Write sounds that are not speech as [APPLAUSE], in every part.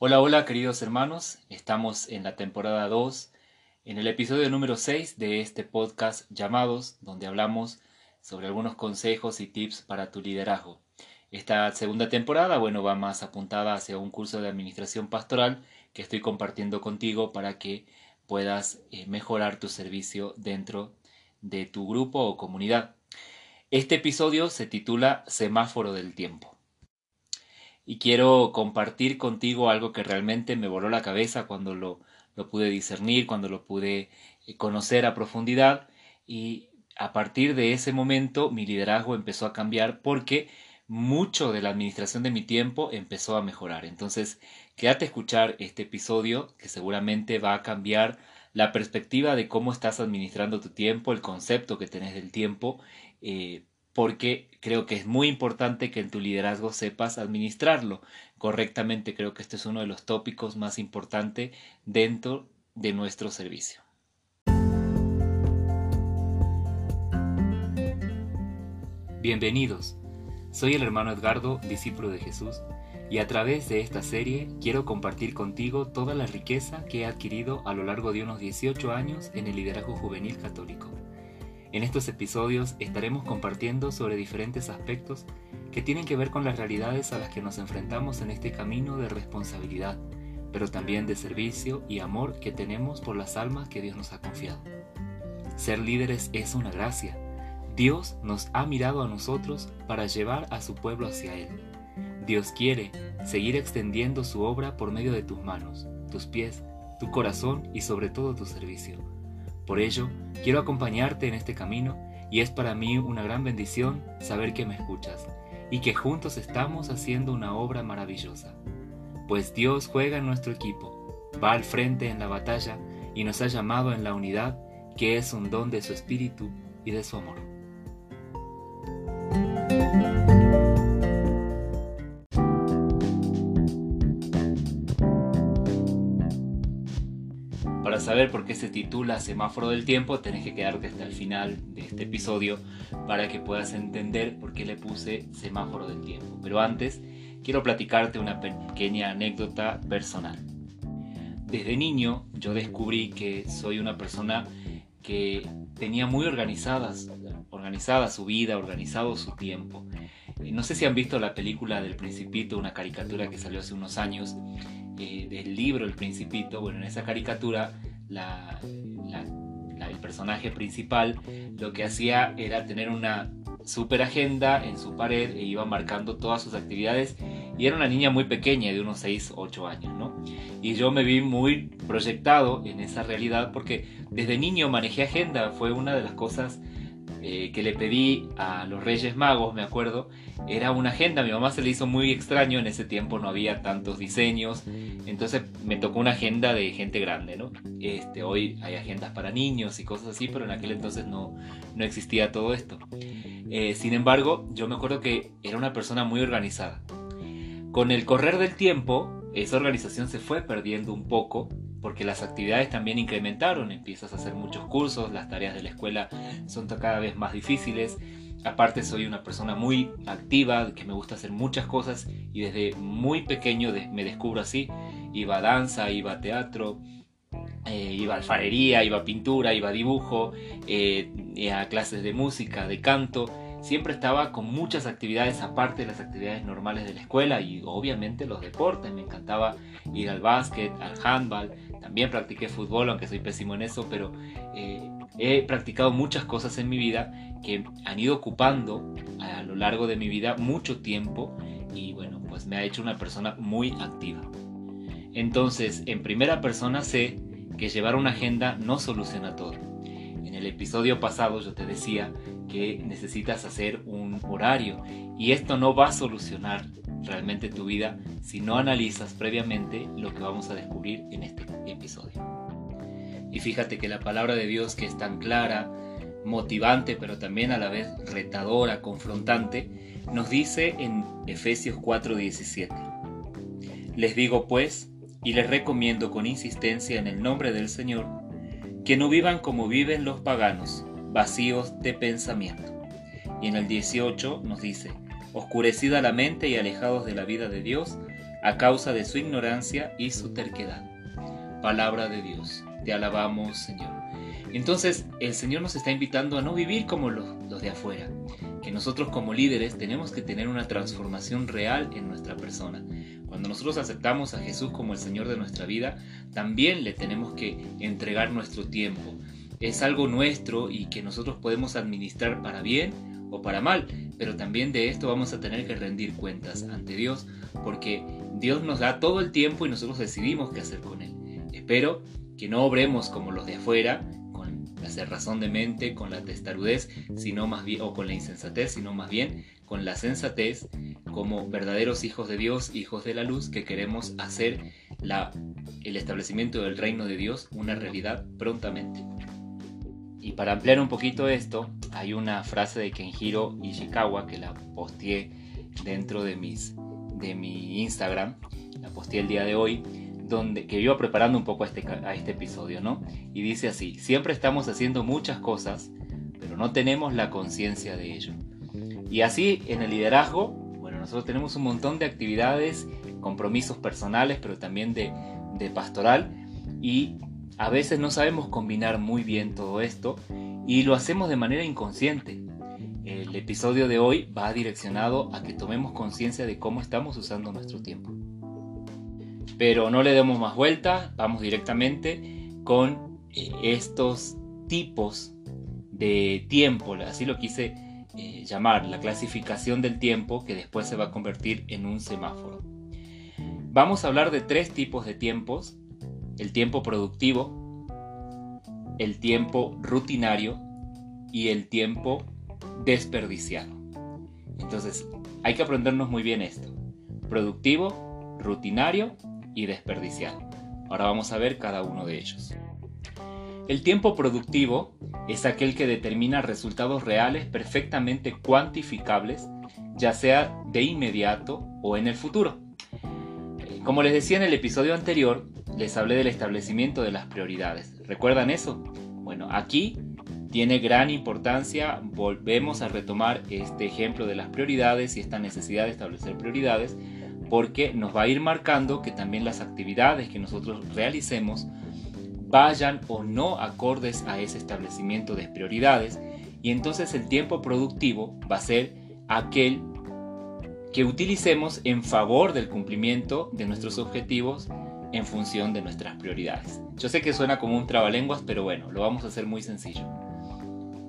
Hola, hola queridos hermanos, estamos en la temporada 2, en el episodio número 6 de este podcast llamados, donde hablamos sobre algunos consejos y tips para tu liderazgo. Esta segunda temporada, bueno, va más apuntada hacia un curso de administración pastoral que estoy compartiendo contigo para que puedas eh, mejorar tu servicio dentro de tu grupo o comunidad. Este episodio se titula Semáforo del Tiempo. Y quiero compartir contigo algo que realmente me voló la cabeza cuando lo, lo pude discernir, cuando lo pude eh, conocer a profundidad y a partir de ese momento mi liderazgo empezó a cambiar porque mucho de la administración de mi tiempo empezó a mejorar. Entonces, quédate a escuchar este episodio que seguramente va a cambiar la perspectiva de cómo estás administrando tu tiempo, el concepto que tenés del tiempo, eh, porque creo que es muy importante que en tu liderazgo sepas administrarlo correctamente. Creo que este es uno de los tópicos más importantes dentro de nuestro servicio. Bienvenidos. Soy el hermano Edgardo, discípulo de Jesús, y a través de esta serie quiero compartir contigo toda la riqueza que he adquirido a lo largo de unos 18 años en el liderazgo juvenil católico. En estos episodios estaremos compartiendo sobre diferentes aspectos que tienen que ver con las realidades a las que nos enfrentamos en este camino de responsabilidad, pero también de servicio y amor que tenemos por las almas que Dios nos ha confiado. Ser líderes es una gracia, Dios nos ha mirado a nosotros para llevar a su pueblo hacia Él. Dios quiere seguir extendiendo su obra por medio de tus manos, tus pies, tu corazón y sobre todo tu servicio. Por ello, quiero acompañarte en este camino y es para mí una gran bendición saber que me escuchas y que juntos estamos haciendo una obra maravillosa. Pues Dios juega en nuestro equipo, va al frente en la batalla y nos ha llamado en la unidad que es un don de su espíritu y de su amor. Saber por qué se titula Semáforo del Tiempo, tenés que quedarte hasta el final de este episodio para que puedas entender por qué le puse Semáforo del Tiempo. Pero antes, quiero platicarte una pequeña anécdota personal. Desde niño yo descubrí que soy una persona que tenía muy organizadas, organizada su vida, organizado su tiempo. Eh, no sé si han visto la película del Principito, una caricatura que salió hace unos años, eh, del libro El Principito. Bueno, en esa caricatura el personaje principal lo que hacía era tener una super agenda en su pared e iba marcando todas sus actividades y era una niña muy pequeña de unos 6, 8 años, ¿no? Y yo me vi muy proyectado en esa realidad porque desde niño manejé agenda, fue una de las cosas eh, que le pedí a los Reyes Magos, me acuerdo, era una agenda. A mi mamá se le hizo muy extraño, en ese tiempo no había tantos diseños, entonces me tocó una agenda de gente grande, ¿no? Este, hoy hay agendas para niños y cosas así, pero en aquel entonces no, no existía todo esto. Eh, sin embargo, yo me acuerdo que era una persona muy organizada. Con el correr del tiempo, esa organización se fue perdiendo un poco porque las actividades también incrementaron, empiezas a hacer muchos cursos, las tareas de la escuela son cada vez más difíciles. Aparte soy una persona muy activa, que me gusta hacer muchas cosas y desde muy pequeño me descubro así. Iba a danza, iba a teatro, eh, iba a alfarería, iba a pintura, iba a dibujo, eh, a clases de música, de canto siempre estaba con muchas actividades aparte de las actividades normales de la escuela y obviamente los deportes. Me encantaba ir al básquet, al handball. También practiqué fútbol, aunque soy pésimo en eso, pero eh, he practicado muchas cosas en mi vida que han ido ocupando a lo largo de mi vida mucho tiempo y bueno, pues me ha hecho una persona muy activa. Entonces, en primera persona sé que llevar una agenda no soluciona todo. En el episodio pasado yo te decía que necesitas hacer un horario y esto no va a solucionar realmente tu vida si no analizas previamente lo que vamos a descubrir en este episodio. Y fíjate que la palabra de Dios que es tan clara, motivante, pero también a la vez retadora, confrontante, nos dice en Efesios 4:17. Les digo pues, y les recomiendo con insistencia en el nombre del Señor, que no vivan como viven los paganos, vacíos de pensamiento. Y en el 18 nos dice, oscurecida la mente y alejados de la vida de Dios, a causa de su ignorancia y su terquedad. Palabra de Dios, te alabamos Señor. Entonces el Señor nos está invitando a no vivir como los, los de afuera, que nosotros como líderes tenemos que tener una transformación real en nuestra persona. Cuando nosotros aceptamos a Jesús como el Señor de nuestra vida, también le tenemos que entregar nuestro tiempo. Es algo nuestro y que nosotros podemos administrar para bien o para mal, pero también de esto vamos a tener que rendir cuentas ante Dios, porque Dios nos da todo el tiempo y nosotros decidimos qué hacer con él. Espero que no obremos como los de afuera, con la cerrazón de mente, con la testarudez, sino más bien, o con la insensatez, sino más bien con la sensatez, como verdaderos hijos de Dios, hijos de la luz, que queremos hacer el establecimiento del reino de Dios una realidad prontamente. Y para ampliar un poquito esto, hay una frase de Kenjiro Ishikawa que la posteé dentro de, mis, de mi Instagram, la posteé el día de hoy, donde, que iba preparando un poco a este, este episodio, ¿no? Y dice así, siempre estamos haciendo muchas cosas, pero no tenemos la conciencia de ello. Y así en el liderazgo, bueno, nosotros tenemos un montón de actividades, compromisos personales, pero también de, de pastoral, y a veces no sabemos combinar muy bien todo esto y lo hacemos de manera inconsciente. El episodio de hoy va direccionado a que tomemos conciencia de cómo estamos usando nuestro tiempo. Pero no le demos más vuelta, vamos directamente con estos tipos de tiempo, así lo quise eh, llamar, la clasificación del tiempo que después se va a convertir en un semáforo. Vamos a hablar de tres tipos de tiempos, el tiempo productivo, el tiempo rutinario y el tiempo desperdiciado. Entonces, hay que aprendernos muy bien esto. Productivo, rutinario y desperdiciado. Ahora vamos a ver cada uno de ellos. El tiempo productivo es aquel que determina resultados reales perfectamente cuantificables, ya sea de inmediato o en el futuro. Como les decía en el episodio anterior, les hablé del establecimiento de las prioridades. ¿Recuerdan eso? Bueno, aquí tiene gran importancia, volvemos a retomar este ejemplo de las prioridades y esta necesidad de establecer prioridades, porque nos va a ir marcando que también las actividades que nosotros realicemos vayan o no acordes a ese establecimiento de prioridades y entonces el tiempo productivo va a ser aquel que utilicemos en favor del cumplimiento de nuestros objetivos en función de nuestras prioridades. Yo sé que suena como un trabalenguas, pero bueno, lo vamos a hacer muy sencillo.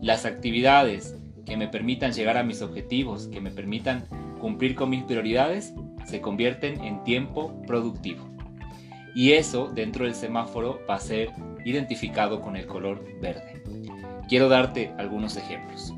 Las actividades que me permitan llegar a mis objetivos, que me permitan cumplir con mis prioridades, se convierten en tiempo productivo. Y eso dentro del semáforo va a ser identificado con el color verde. Quiero darte algunos ejemplos.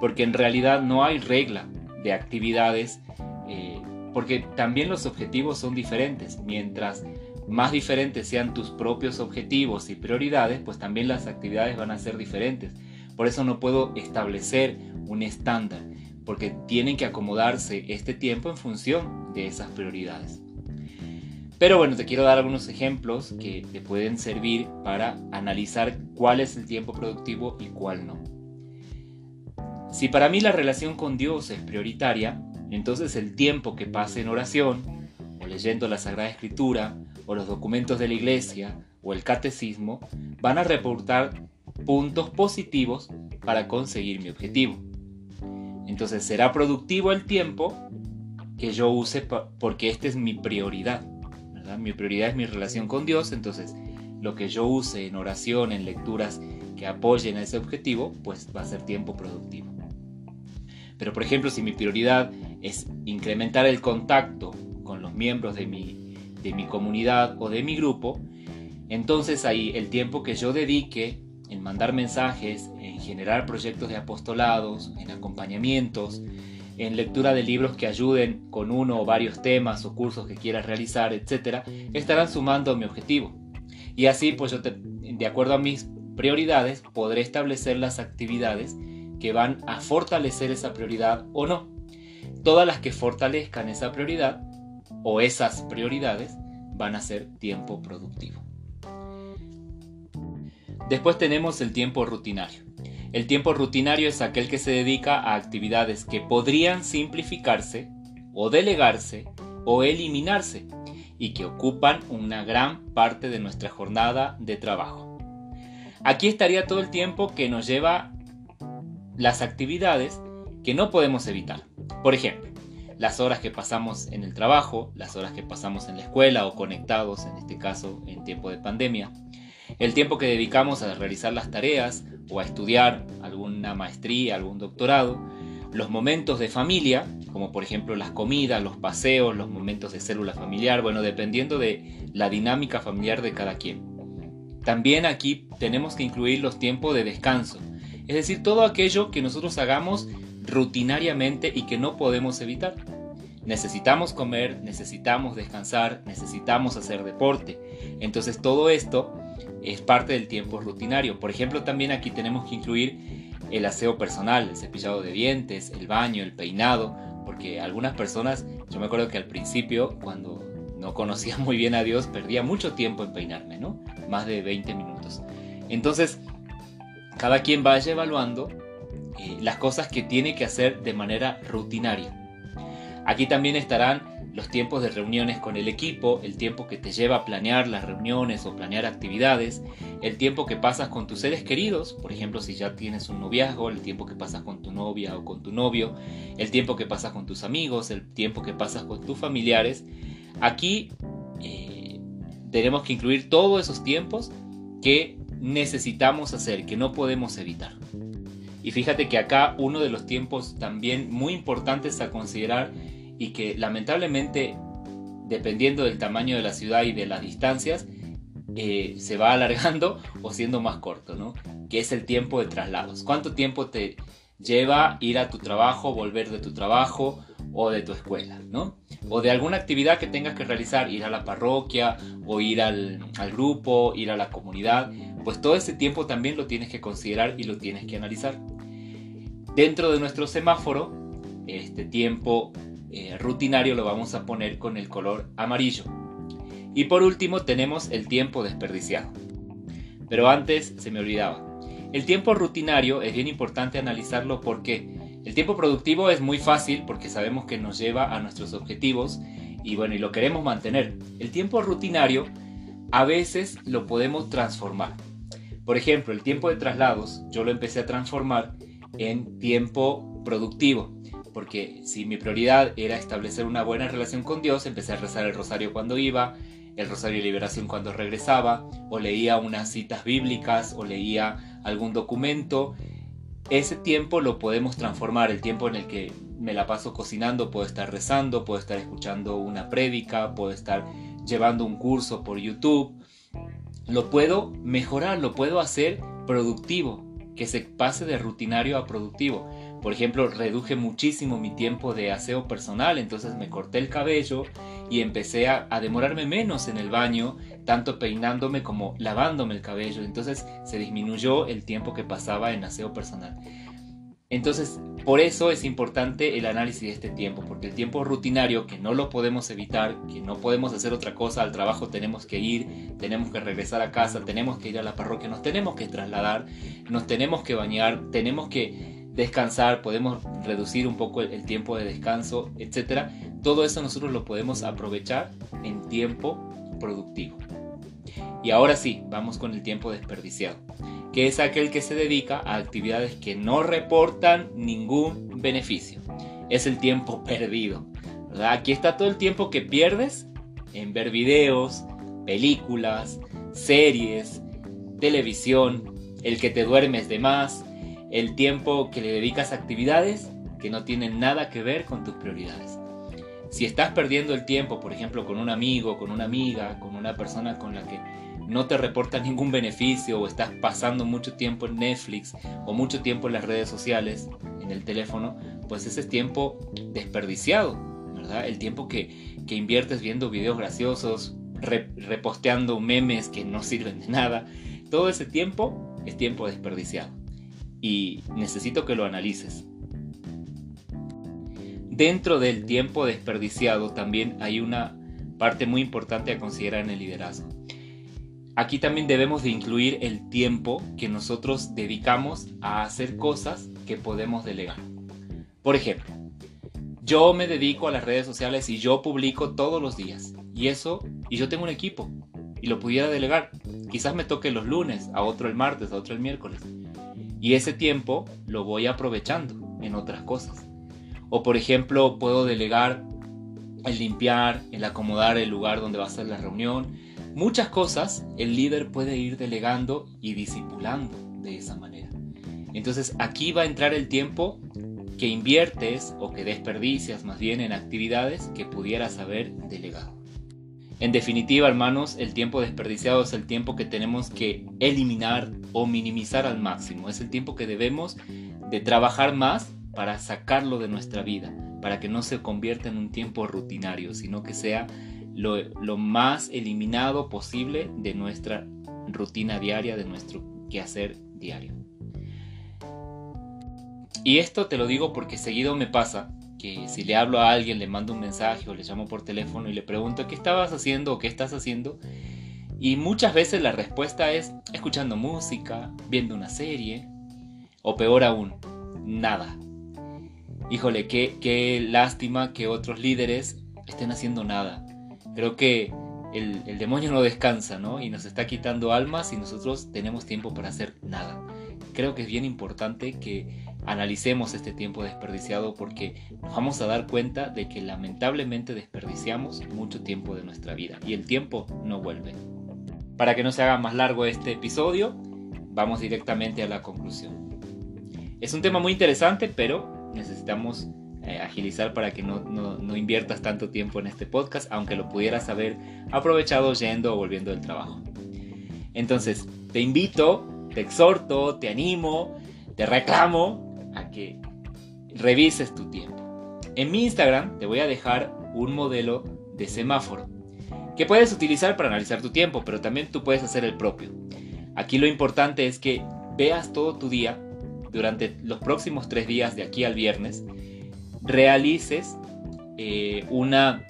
Porque en realidad no hay regla de actividades eh, porque también los objetivos son diferentes. Mientras más diferentes sean tus propios objetivos y prioridades, pues también las actividades van a ser diferentes. Por eso no puedo establecer un estándar, porque tienen que acomodarse este tiempo en función de esas prioridades. Pero bueno, te quiero dar algunos ejemplos que te pueden servir para analizar cuál es el tiempo productivo y cuál no. Si para mí la relación con Dios es prioritaria, entonces el tiempo que pase en oración, o leyendo la Sagrada Escritura, o los documentos de la iglesia, o el catecismo, van a reportar puntos positivos para conseguir mi objetivo. Entonces será productivo el tiempo que yo use porque esta es mi prioridad. Mi prioridad es mi relación con Dios, entonces lo que yo use en oración, en lecturas que apoyen a ese objetivo, pues va a ser tiempo productivo. Pero por ejemplo, si mi prioridad es incrementar el contacto con los miembros de mi, de mi comunidad o de mi grupo, entonces ahí el tiempo que yo dedique en mandar mensajes, en generar proyectos de apostolados, en acompañamientos, en lectura de libros que ayuden con uno o varios temas o cursos que quieras realizar, etc., estarán sumando a mi objetivo. Y así, pues yo, de acuerdo a mis prioridades, podré establecer las actividades que van a fortalecer esa prioridad o no. Todas las que fortalezcan esa prioridad o esas prioridades van a ser tiempo productivo. Después tenemos el tiempo rutinario. El tiempo rutinario es aquel que se dedica a actividades que podrían simplificarse o delegarse o eliminarse y que ocupan una gran parte de nuestra jornada de trabajo. Aquí estaría todo el tiempo que nos lleva las actividades que no podemos evitar. Por ejemplo, las horas que pasamos en el trabajo, las horas que pasamos en la escuela o conectados, en este caso en tiempo de pandemia, el tiempo que dedicamos a realizar las tareas o a estudiar alguna maestría, algún doctorado, los momentos de familia, como por ejemplo las comidas, los paseos, los momentos de célula familiar, bueno, dependiendo de la dinámica familiar de cada quien. También aquí tenemos que incluir los tiempos de descanso, es decir, todo aquello que nosotros hagamos rutinariamente y que no podemos evitar. Necesitamos comer, necesitamos descansar, necesitamos hacer deporte. Entonces todo esto es parte del tiempo rutinario. Por ejemplo, también aquí tenemos que incluir el aseo personal, el cepillado de dientes, el baño, el peinado, porque algunas personas, yo me acuerdo que al principio, cuando no conocía muy bien a Dios, perdía mucho tiempo en peinarme, ¿no? Más de 20 minutos. Entonces, cada quien vaya evaluando eh, las cosas que tiene que hacer de manera rutinaria. Aquí también estarán los tiempos de reuniones con el equipo, el tiempo que te lleva a planear las reuniones o planear actividades, el tiempo que pasas con tus seres queridos, por ejemplo si ya tienes un noviazgo, el tiempo que pasas con tu novia o con tu novio, el tiempo que pasas con tus amigos, el tiempo que pasas con tus familiares. Aquí eh, tenemos que incluir todos esos tiempos que necesitamos hacer, que no podemos evitar. Y fíjate que acá uno de los tiempos también muy importantes a considerar y que lamentablemente, dependiendo del tamaño de la ciudad y de las distancias, eh, se va [LAUGHS] alargando o siendo más corto, ¿no? Que es el tiempo de traslados. ¿Cuánto tiempo te lleva ir a tu trabajo, volver de tu trabajo o de tu escuela, ¿no? O de alguna actividad que tengas que realizar, ir a la parroquia o ir al, al grupo, ir a la comunidad, pues todo ese tiempo también lo tienes que considerar y lo tienes que analizar. Dentro de nuestro semáforo, este tiempo eh, rutinario lo vamos a poner con el color amarillo. Y por último tenemos el tiempo desperdiciado. Pero antes se me olvidaba. El tiempo rutinario es bien importante analizarlo porque el tiempo productivo es muy fácil porque sabemos que nos lleva a nuestros objetivos y bueno, y lo queremos mantener. El tiempo rutinario a veces lo podemos transformar. Por ejemplo, el tiempo de traslados yo lo empecé a transformar en tiempo productivo porque si mi prioridad era establecer una buena relación con Dios, empecé a rezar el rosario cuando iba, el rosario de liberación cuando regresaba, o leía unas citas bíblicas, o leía algún documento. Ese tiempo lo podemos transformar, el tiempo en el que me la paso cocinando, puedo estar rezando, puedo estar escuchando una prédica, puedo estar llevando un curso por YouTube. Lo puedo mejorar, lo puedo hacer productivo, que se pase de rutinario a productivo. Por ejemplo, reduje muchísimo mi tiempo de aseo personal, entonces me corté el cabello y empecé a, demorarme menos en el baño, tanto peinándome como lavándome el cabello, entonces se disminuyó el tiempo que pasaba en aseo personal. Entonces, por eso es importante el análisis de este tiempo, porque el tiempo rutinario, que no lo podemos evitar, que no podemos hacer otra cosa, al trabajo tenemos que ir, tenemos que regresar a casa, tenemos que ir a la parroquia, nos tenemos que trasladar, nos tenemos que bañar, tenemos que descansar, podemos reducir un poco el, tiempo de descanso, etcétera. Todo eso nosotros lo podemos aprovechar en tiempo productivo. Y ahora sí, vamos con el tiempo desperdiciado, que es aquel que se dedica a actividades que no reportan ningún beneficio. Es el tiempo perdido. Aquí está todo el tiempo que pierdes en ver videos, películas, series, televisión, el que te duermes de más, el tiempo que le dedicas a actividades que no tienen nada que ver con tus prioridades. Si estás perdiendo el tiempo, por ejemplo, con un amigo, con una amiga, con una persona con la que no te reporta ningún beneficio o estás pasando mucho tiempo en Netflix o mucho tiempo en las redes sociales, en el teléfono, pues ese es tiempo desperdiciado, ¿verdad? El tiempo que, inviertes viendo videos graciosos, reposteando memes que no sirven de nada, todo ese tiempo es tiempo desperdiciado y necesito que lo analices. Dentro del tiempo desperdiciado también hay una parte muy importante a considerar en el liderazgo. Aquí también debemos de incluir el tiempo que nosotros dedicamos a hacer cosas que podemos delegar. Por ejemplo, yo me dedico a las redes sociales y yo publico todos los días. Y eso, y yo tengo un equipo y lo pudiera delegar. Quizás me toque los lunes, a otro el martes, a otro el miércoles. Y ese tiempo lo voy aprovechando en otras cosas. O por ejemplo, puedo delegar el limpiar, el acomodar el lugar donde va a ser la reunión. Muchas cosas el líder puede ir delegando y disipulando de esa manera. Entonces aquí va a entrar el tiempo que inviertes o que desperdicias más bien en actividades que pudieras haber delegado. En definitiva, hermanos, el tiempo desperdiciado es el tiempo que tenemos que eliminar o minimizar al máximo. Es el tiempo que debemos de trabajar más para sacarlo de nuestra vida, para que no se convierta en un tiempo rutinario, sino que sea lo, lo más eliminado posible de nuestra rutina diaria, de nuestro quehacer diario. Y esto te lo digo porque seguido me pasa que si le hablo a alguien, le mando un mensaje o le llamo por teléfono y le pregunto qué estabas haciendo o qué estás haciendo. Y muchas veces la respuesta es escuchando música, viendo una serie o peor aún, nada. Híjole, qué, qué lástima que otros líderes estén haciendo nada. Creo que el, el demonio no descansa, ¿no? Y nos está quitando almas y nosotros tenemos tiempo para hacer nada. Creo que es bien importante que analicemos este tiempo desperdiciado porque nos vamos a dar cuenta de que lamentablemente desperdiciamos mucho tiempo de nuestra vida y el tiempo no vuelve. Para que no se haga más largo este episodio, vamos directamente a la conclusión. Es un tema muy interesante, pero necesitamos eh, agilizar para que no, no inviertas tanto tiempo en este podcast, aunque lo pudieras haber aprovechado yendo o volviendo del trabajo. Entonces, te invito, te exhorto, te animo, te reclamo revises tu tiempo. En mi Instagram te voy a dejar un modelo de semáforo que puedes utilizar para analizar tu tiempo, pero también tú puedes hacer el propio. Aquí lo importante es que veas todo tu día durante los próximos tres días de aquí al viernes, realices eh, una,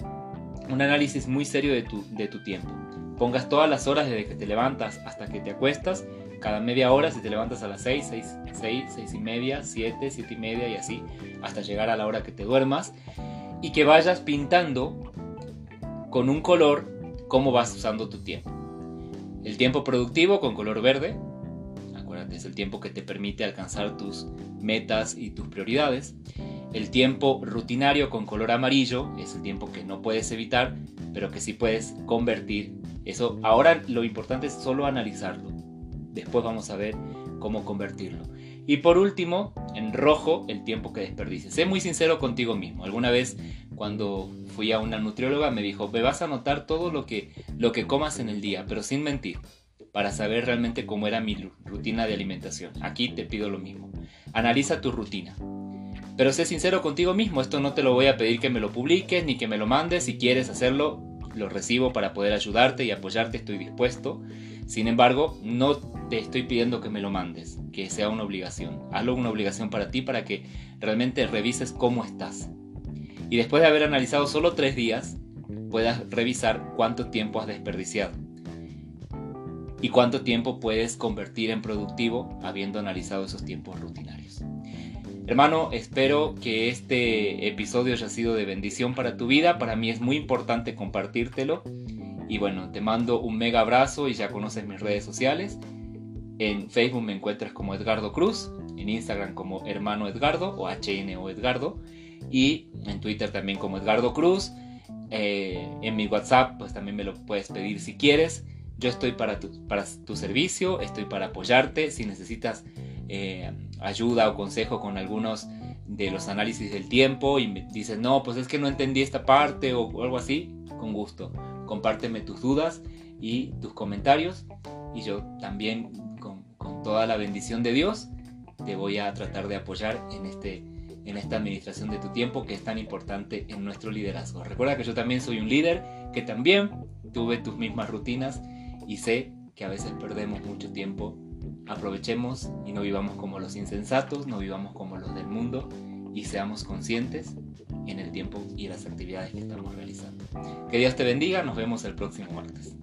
un análisis muy serio de tu, de tu tiempo. Pongas todas las horas desde que te levantas hasta que te acuestas cada media hora, si te levantas a las 6, 6, 6, 6 y media, 7, 7 y media y así, hasta llegar a la hora que te duermas, y que vayas pintando con un color cómo vas usando tu tiempo. El tiempo productivo con color verde, acuérdate, es el tiempo que te permite alcanzar tus metas y tus prioridades. El tiempo rutinario con color amarillo es el tiempo que no puedes evitar, pero que sí puedes convertir. Eso ahora lo importante es solo analizarlo. Después vamos a ver cómo convertirlo. Y por último, en rojo, el tiempo que desperdices. Sé muy sincero contigo mismo. Alguna vez cuando fui a una nutrióloga me dijo, me vas a anotar todo lo que, lo que comas en el día, pero sin mentir, para saber realmente cómo era mi rutina de alimentación. Aquí te pido lo mismo. Analiza tu rutina. Pero sé sincero contigo mismo, esto no te lo voy a pedir que me lo publiques ni que me lo mandes. Si quieres hacerlo, lo recibo para poder ayudarte y apoyarte, estoy dispuesto. Sin embargo, no te estoy pidiendo que me lo mandes, que sea una obligación. Hazlo una obligación para ti para que realmente revises cómo estás. Y después de haber analizado solo tres días, puedas revisar cuánto tiempo has desperdiciado y cuánto tiempo puedes convertir en productivo habiendo analizado esos tiempos rutinarios. Hermano, espero que este episodio haya sido de bendición para tu vida. Para mí es muy importante compartírtelo y bueno, te mando un mega abrazo y ya conoces mis redes sociales. En Facebook me encuentras como Edgardo Cruz, en Instagram como Hermano Edgardo o HN o Edgardo y en Twitter también como Edgardo Cruz. Eh, en mi WhatsApp pues también me lo puedes pedir si quieres. Yo estoy para tu, para tu servicio, estoy para apoyarte. Si necesitas eh, ayuda o consejo con algunos de los análisis del tiempo y me dices, no, pues es que no entendí esta parte o algo así, con gusto compárteme tus dudas y tus comentarios y yo también con, toda la bendición de Dios te voy a tratar de apoyar en, este, en esta administración de tu tiempo que es tan importante en nuestro liderazgo. Recuerda que yo también soy un líder, que también tuve tus mismas rutinas y sé que a veces perdemos mucho tiempo. Aprovechemos y no vivamos como los insensatos, no vivamos como los del mundo y seamos conscientes en el tiempo y las actividades que estamos realizando. Que Dios te bendiga, nos vemos el próximo martes.